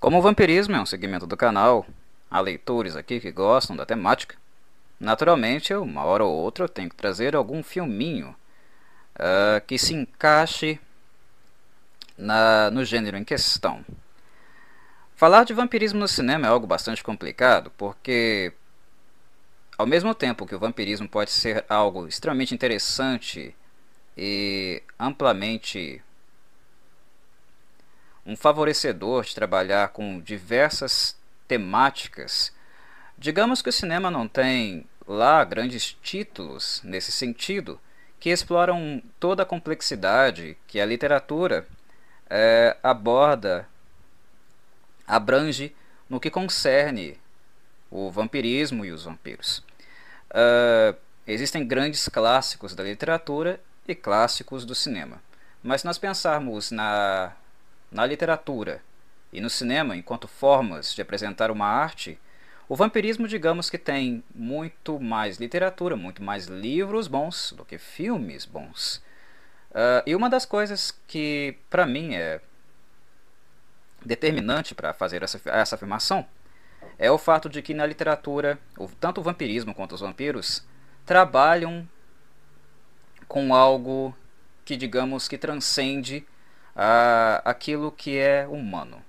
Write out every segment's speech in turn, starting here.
Como o vampirismo é um segmento do canal, há leitores aqui que gostam da temática, naturalmente, uma hora ou outra eu tenho que trazer algum filminho uh, que se encaixe na, no gênero em questão. Falar de vampirismo no cinema é algo bastante complicado, porque ao mesmo tempo que o vampirismo pode ser algo extremamente interessante e amplamente um favorecedor de trabalhar com diversas temáticas, digamos que o cinema não tem lá grandes títulos nesse sentido que exploram toda a complexidade que a literatura é, aborda, abrange no que concerne o vampirismo e os vampiros. Uh, existem grandes clássicos da literatura e clássicos do cinema. Mas se nós pensarmos na, na literatura e no cinema enquanto formas de apresentar uma arte, o vampirismo, digamos que tem muito mais literatura, muito mais livros bons do que filmes bons. Uh, e uma das coisas que, para mim, é determinante para fazer essa, essa afirmação é o fato de que na literatura, tanto o vampirismo quanto os vampiros trabalham com algo que, digamos, que transcende uh, aquilo que é humano.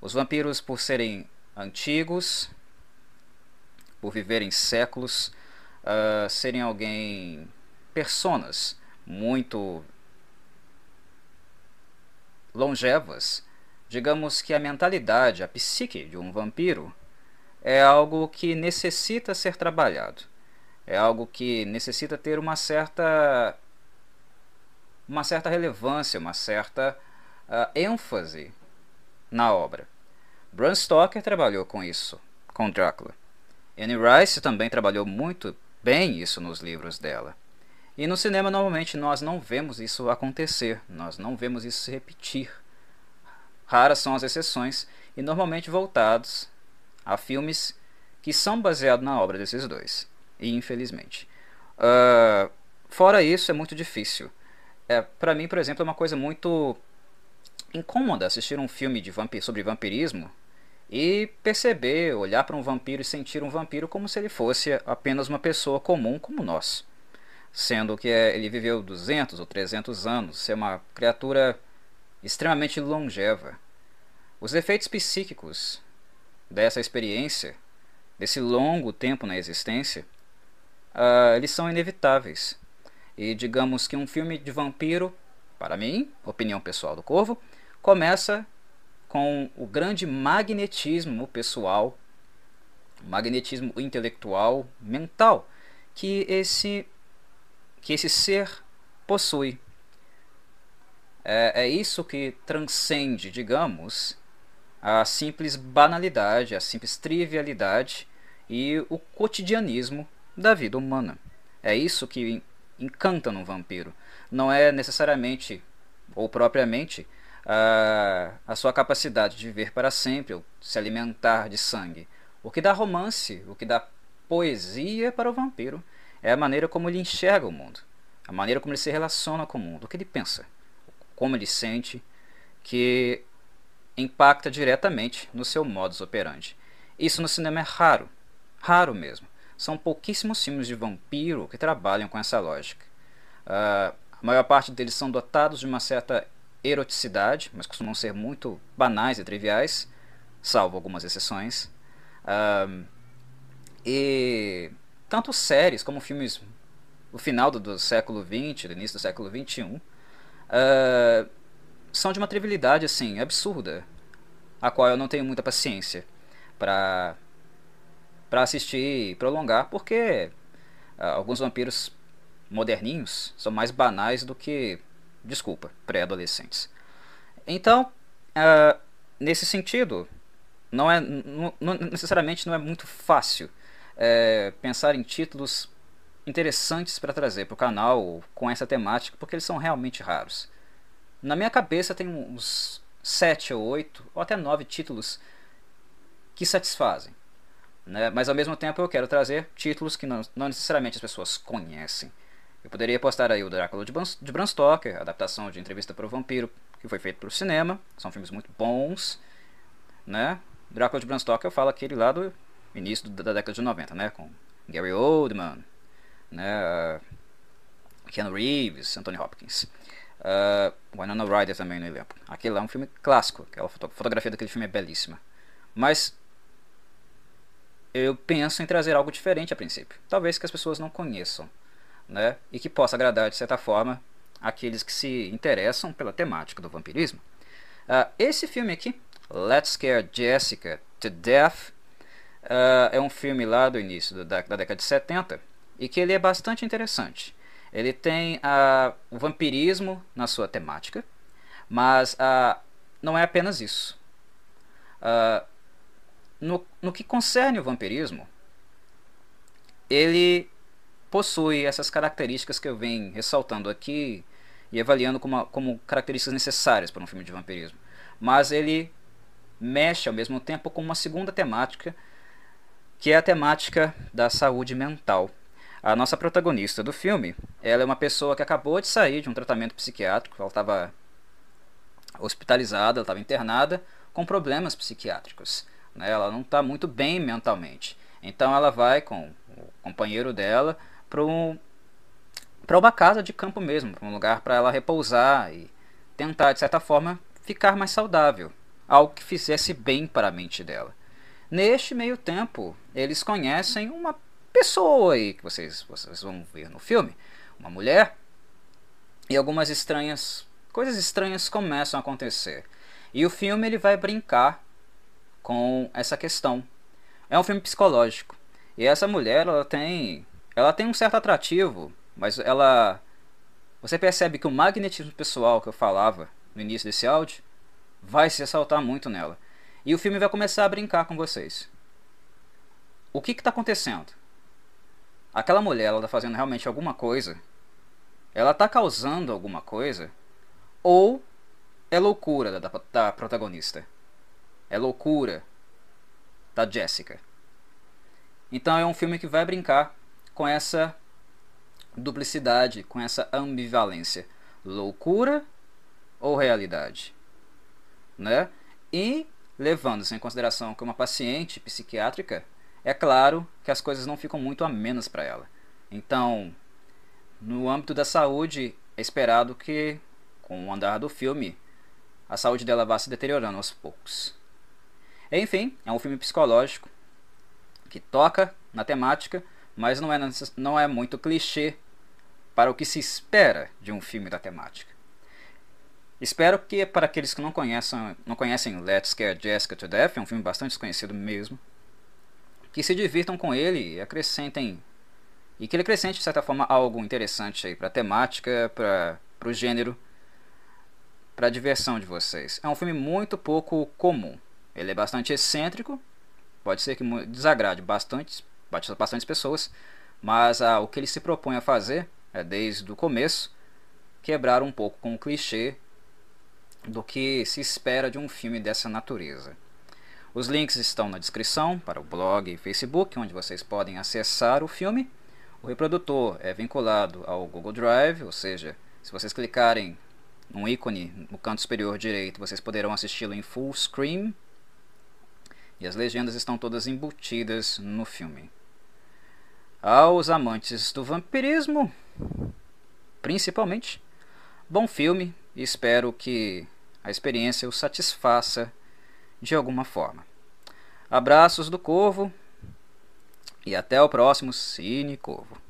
Os vampiros, por serem antigos, por viverem séculos, uh, serem alguém, personas muito longevas, digamos que a mentalidade, a psique de um vampiro é algo que necessita ser trabalhado. É algo que necessita ter uma certa uma certa relevância, uma certa uh, ênfase na obra. Bram Stoker trabalhou com isso, com Drácula. Anne Rice também trabalhou muito bem isso nos livros dela. E no cinema, normalmente, nós não vemos isso acontecer, nós não vemos isso se repetir. Raras são as exceções, e normalmente voltados a filmes que são baseados na obra desses dois. E infelizmente. Uh, fora isso, é muito difícil. É, para mim, por exemplo, é uma coisa muito incômoda assistir um filme de vampir sobre vampirismo e perceber, olhar para um vampiro e sentir um vampiro como se ele fosse apenas uma pessoa comum como nós. Sendo que é, ele viveu 200 ou 300 anos, ser uma criatura extremamente longeva. Os efeitos psíquicos dessa experiência, desse longo tempo na existência, uh, eles são inevitáveis. E digamos que um filme de vampiro, para mim, opinião pessoal do Corvo, começa com o grande magnetismo pessoal, magnetismo intelectual, mental, que esse, que esse ser possui. É, é isso que transcende, digamos, a simples banalidade, a simples trivialidade e o cotidianismo da vida humana. É isso que encanta no vampiro. Não é necessariamente ou propriamente a, a sua capacidade de viver para sempre, ou se alimentar de sangue. O que dá romance, o que dá poesia para o vampiro é a maneira como ele enxerga o mundo, a maneira como ele se relaciona com o mundo, o que ele pensa, como ele sente, que impacta diretamente no seu modus operandi. Isso no cinema é raro, raro mesmo. São pouquíssimos filmes de vampiro que trabalham com essa lógica. Uh, a maior parte deles são dotados de uma certa eroticidade, mas costumam ser muito banais e triviais, salvo algumas exceções. Um, e tanto séries como filmes do final do, do século XX, do início do século XXI, uh, são de uma trivialidade assim absurda, a qual eu não tenho muita paciência para para assistir e prolongar, porque uh, alguns vampiros moderninhos são mais banais do que desculpa, pré-adolescentes. Então, uh, nesse sentido, não é não, não, necessariamente não é muito fácil é, pensar em títulos interessantes para trazer para o canal com essa temática, porque eles são realmente raros. Na minha cabeça tem uns sete ou oito ou até nove títulos que satisfazem. Né? Mas ao mesmo tempo eu quero trazer títulos que não, não necessariamente as pessoas conhecem. Eu poderia postar aí o Drácula de Bram, de Bram Stoker, adaptação de Entrevista para o Vampiro, que foi feito para o cinema. São filmes muito bons. né? Drácula de Bram Stoker eu falo aquele lá do início da década de 90, né? Com Gary Oldman, né? Keanu Reeves, Anthony Hopkins. Uh, Winona Ryder também no elenco. Aquele lá é um filme clássico. Aquela foto fotografia daquele filme é belíssima. Mas eu penso em trazer algo diferente a princípio. Talvez que as pessoas não conheçam. Né? E que possa agradar de certa forma aqueles que se interessam pela temática do vampirismo. Uh, esse filme aqui, Let's Scare Jessica to Death, uh, é um filme lá do início da, da década de 70 e que ele é bastante interessante. Ele tem uh, o vampirismo na sua temática, mas não é apenas isso. Uh, no, no que concerne o vampirismo, ele possui essas características que eu venho ressaltando aqui e avaliando como, como características necessárias para um filme de vampirismo. Mas ele mexe ao mesmo tempo com uma segunda temática, que é a temática da saúde mental. A nossa protagonista do filme, ela é uma pessoa que acabou de sair de um tratamento psiquiátrico, ela estava hospitalizada, ela estava internada com problemas psiquiátricos. Né? Ela não está muito bem mentalmente. Então ela vai com o companheiro dela para um, uma casa de campo mesmo, para um lugar para ela repousar e tentar, de certa forma, ficar mais saudável. Algo que fizesse bem para a mente dela. Neste meio tempo, eles conhecem uma pessoa aí que vocês, vocês vão ver no filme, uma mulher, e algumas estranhas, coisas estranhas começam a acontecer. E o filme ele vai brincar com essa questão. É um filme psicológico. E essa mulher, ela tem, ela tem um certo atrativo, mas ela você percebe que o magnetismo pessoal que eu falava no início desse áudio vai se ressaltar muito nela. E o filme vai começar a brincar com vocês. O que está acontecendo? aquela mulher ela está fazendo realmente alguma coisa, ela está causando alguma coisa, ou é loucura da, da protagonista. É loucura da Jessica. Então é um filme que vai brincar com essa duplicidade, com essa ambivalência. Loucura ou realidade? Né? E levando-se em consideração que uma paciente psiquiátrica é claro que as coisas não ficam muito a menos para ela. Então, no âmbito da saúde, é esperado que, com o andar do filme, a saúde dela vá se deteriorando aos poucos. Enfim, é um filme psicológico que toca na temática, mas não é, não é muito clichê para o que se espera de um filme da temática. Espero que, para aqueles que não conhecem, não conhecem Let's Scare Jessica to Death, é um filme bastante desconhecido mesmo, que se divirtam com ele e acrescentem e que ele acrescente de certa forma algo interessante aí para a temática, para o gênero, para a diversão de vocês. É um filme muito pouco comum. Ele é bastante excêntrico, pode ser que desagrade bastante, bastante pessoas, mas ah, o que ele se propõe a fazer é desde o começo quebrar um pouco com o clichê do que se espera de um filme dessa natureza. Os links estão na descrição para o blog e Facebook, onde vocês podem acessar o filme. O reprodutor é vinculado ao Google Drive, ou seja, se vocês clicarem num ícone no canto superior direito, vocês poderão assisti-lo em full screen. E as legendas estão todas embutidas no filme. Aos amantes do vampirismo, principalmente, bom filme e espero que a experiência o satisfaça de alguma forma. Abraços do Corvo e até o próximo Cine Corvo.